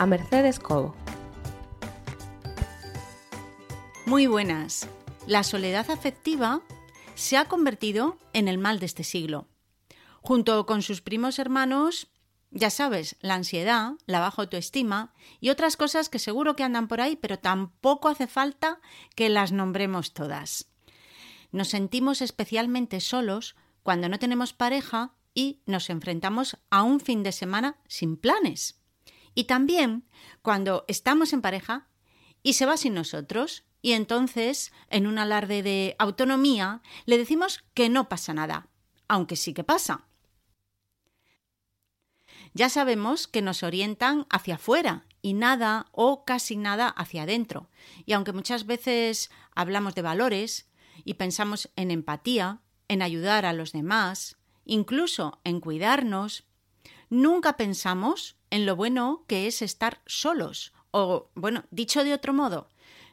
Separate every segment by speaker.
Speaker 1: a Mercedes Cobo.
Speaker 2: Muy buenas. La soledad afectiva se ha convertido en el mal de este siglo. Junto con sus primos hermanos, ya sabes, la ansiedad, la baja autoestima y otras cosas que seguro que andan por ahí, pero tampoco hace falta que las nombremos todas. Nos sentimos especialmente solos cuando no tenemos pareja y nos enfrentamos a un fin de semana sin planes. Y también cuando estamos en pareja y se va sin nosotros y entonces, en un alarde de autonomía, le decimos que no pasa nada, aunque sí que pasa. Ya sabemos que nos orientan hacia afuera y nada o casi nada hacia adentro. Y aunque muchas veces hablamos de valores y pensamos en empatía, en ayudar a los demás, incluso en cuidarnos, nunca pensamos en lo bueno que es estar solos. O, bueno, dicho de otro modo,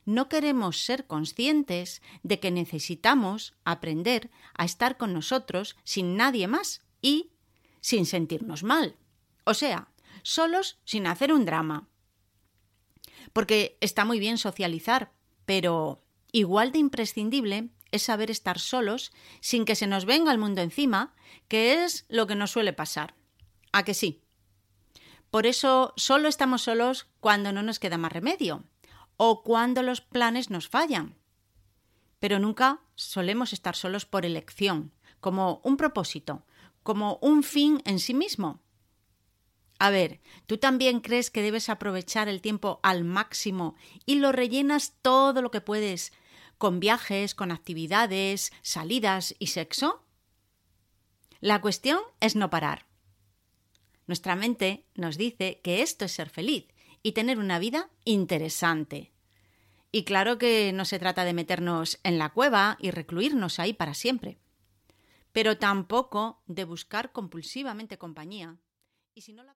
Speaker 2: no queremos ser conscientes de que necesitamos aprender a estar con nosotros sin nadie más y sin sentirnos mal. O sea, solos sin hacer un drama. Porque está muy bien socializar, pero igual de imprescindible es saber estar solos sin que se nos venga el mundo encima, que es lo que nos suele pasar. ¿A que sí? Por eso solo estamos solos cuando no nos queda más remedio o cuando los planes nos fallan. Pero nunca solemos estar solos por elección, como un propósito, como un fin en sí mismo. A ver, ¿tú también crees que debes aprovechar el tiempo al máximo y lo rellenas todo lo que puedes con viajes, con actividades, salidas y sexo? La cuestión es no parar. Nuestra mente nos dice que esto es ser feliz y tener una vida interesante. Y claro que no se trata de meternos en la cueva y recluirnos ahí para siempre, pero tampoco de buscar compulsivamente compañía. Y si no la...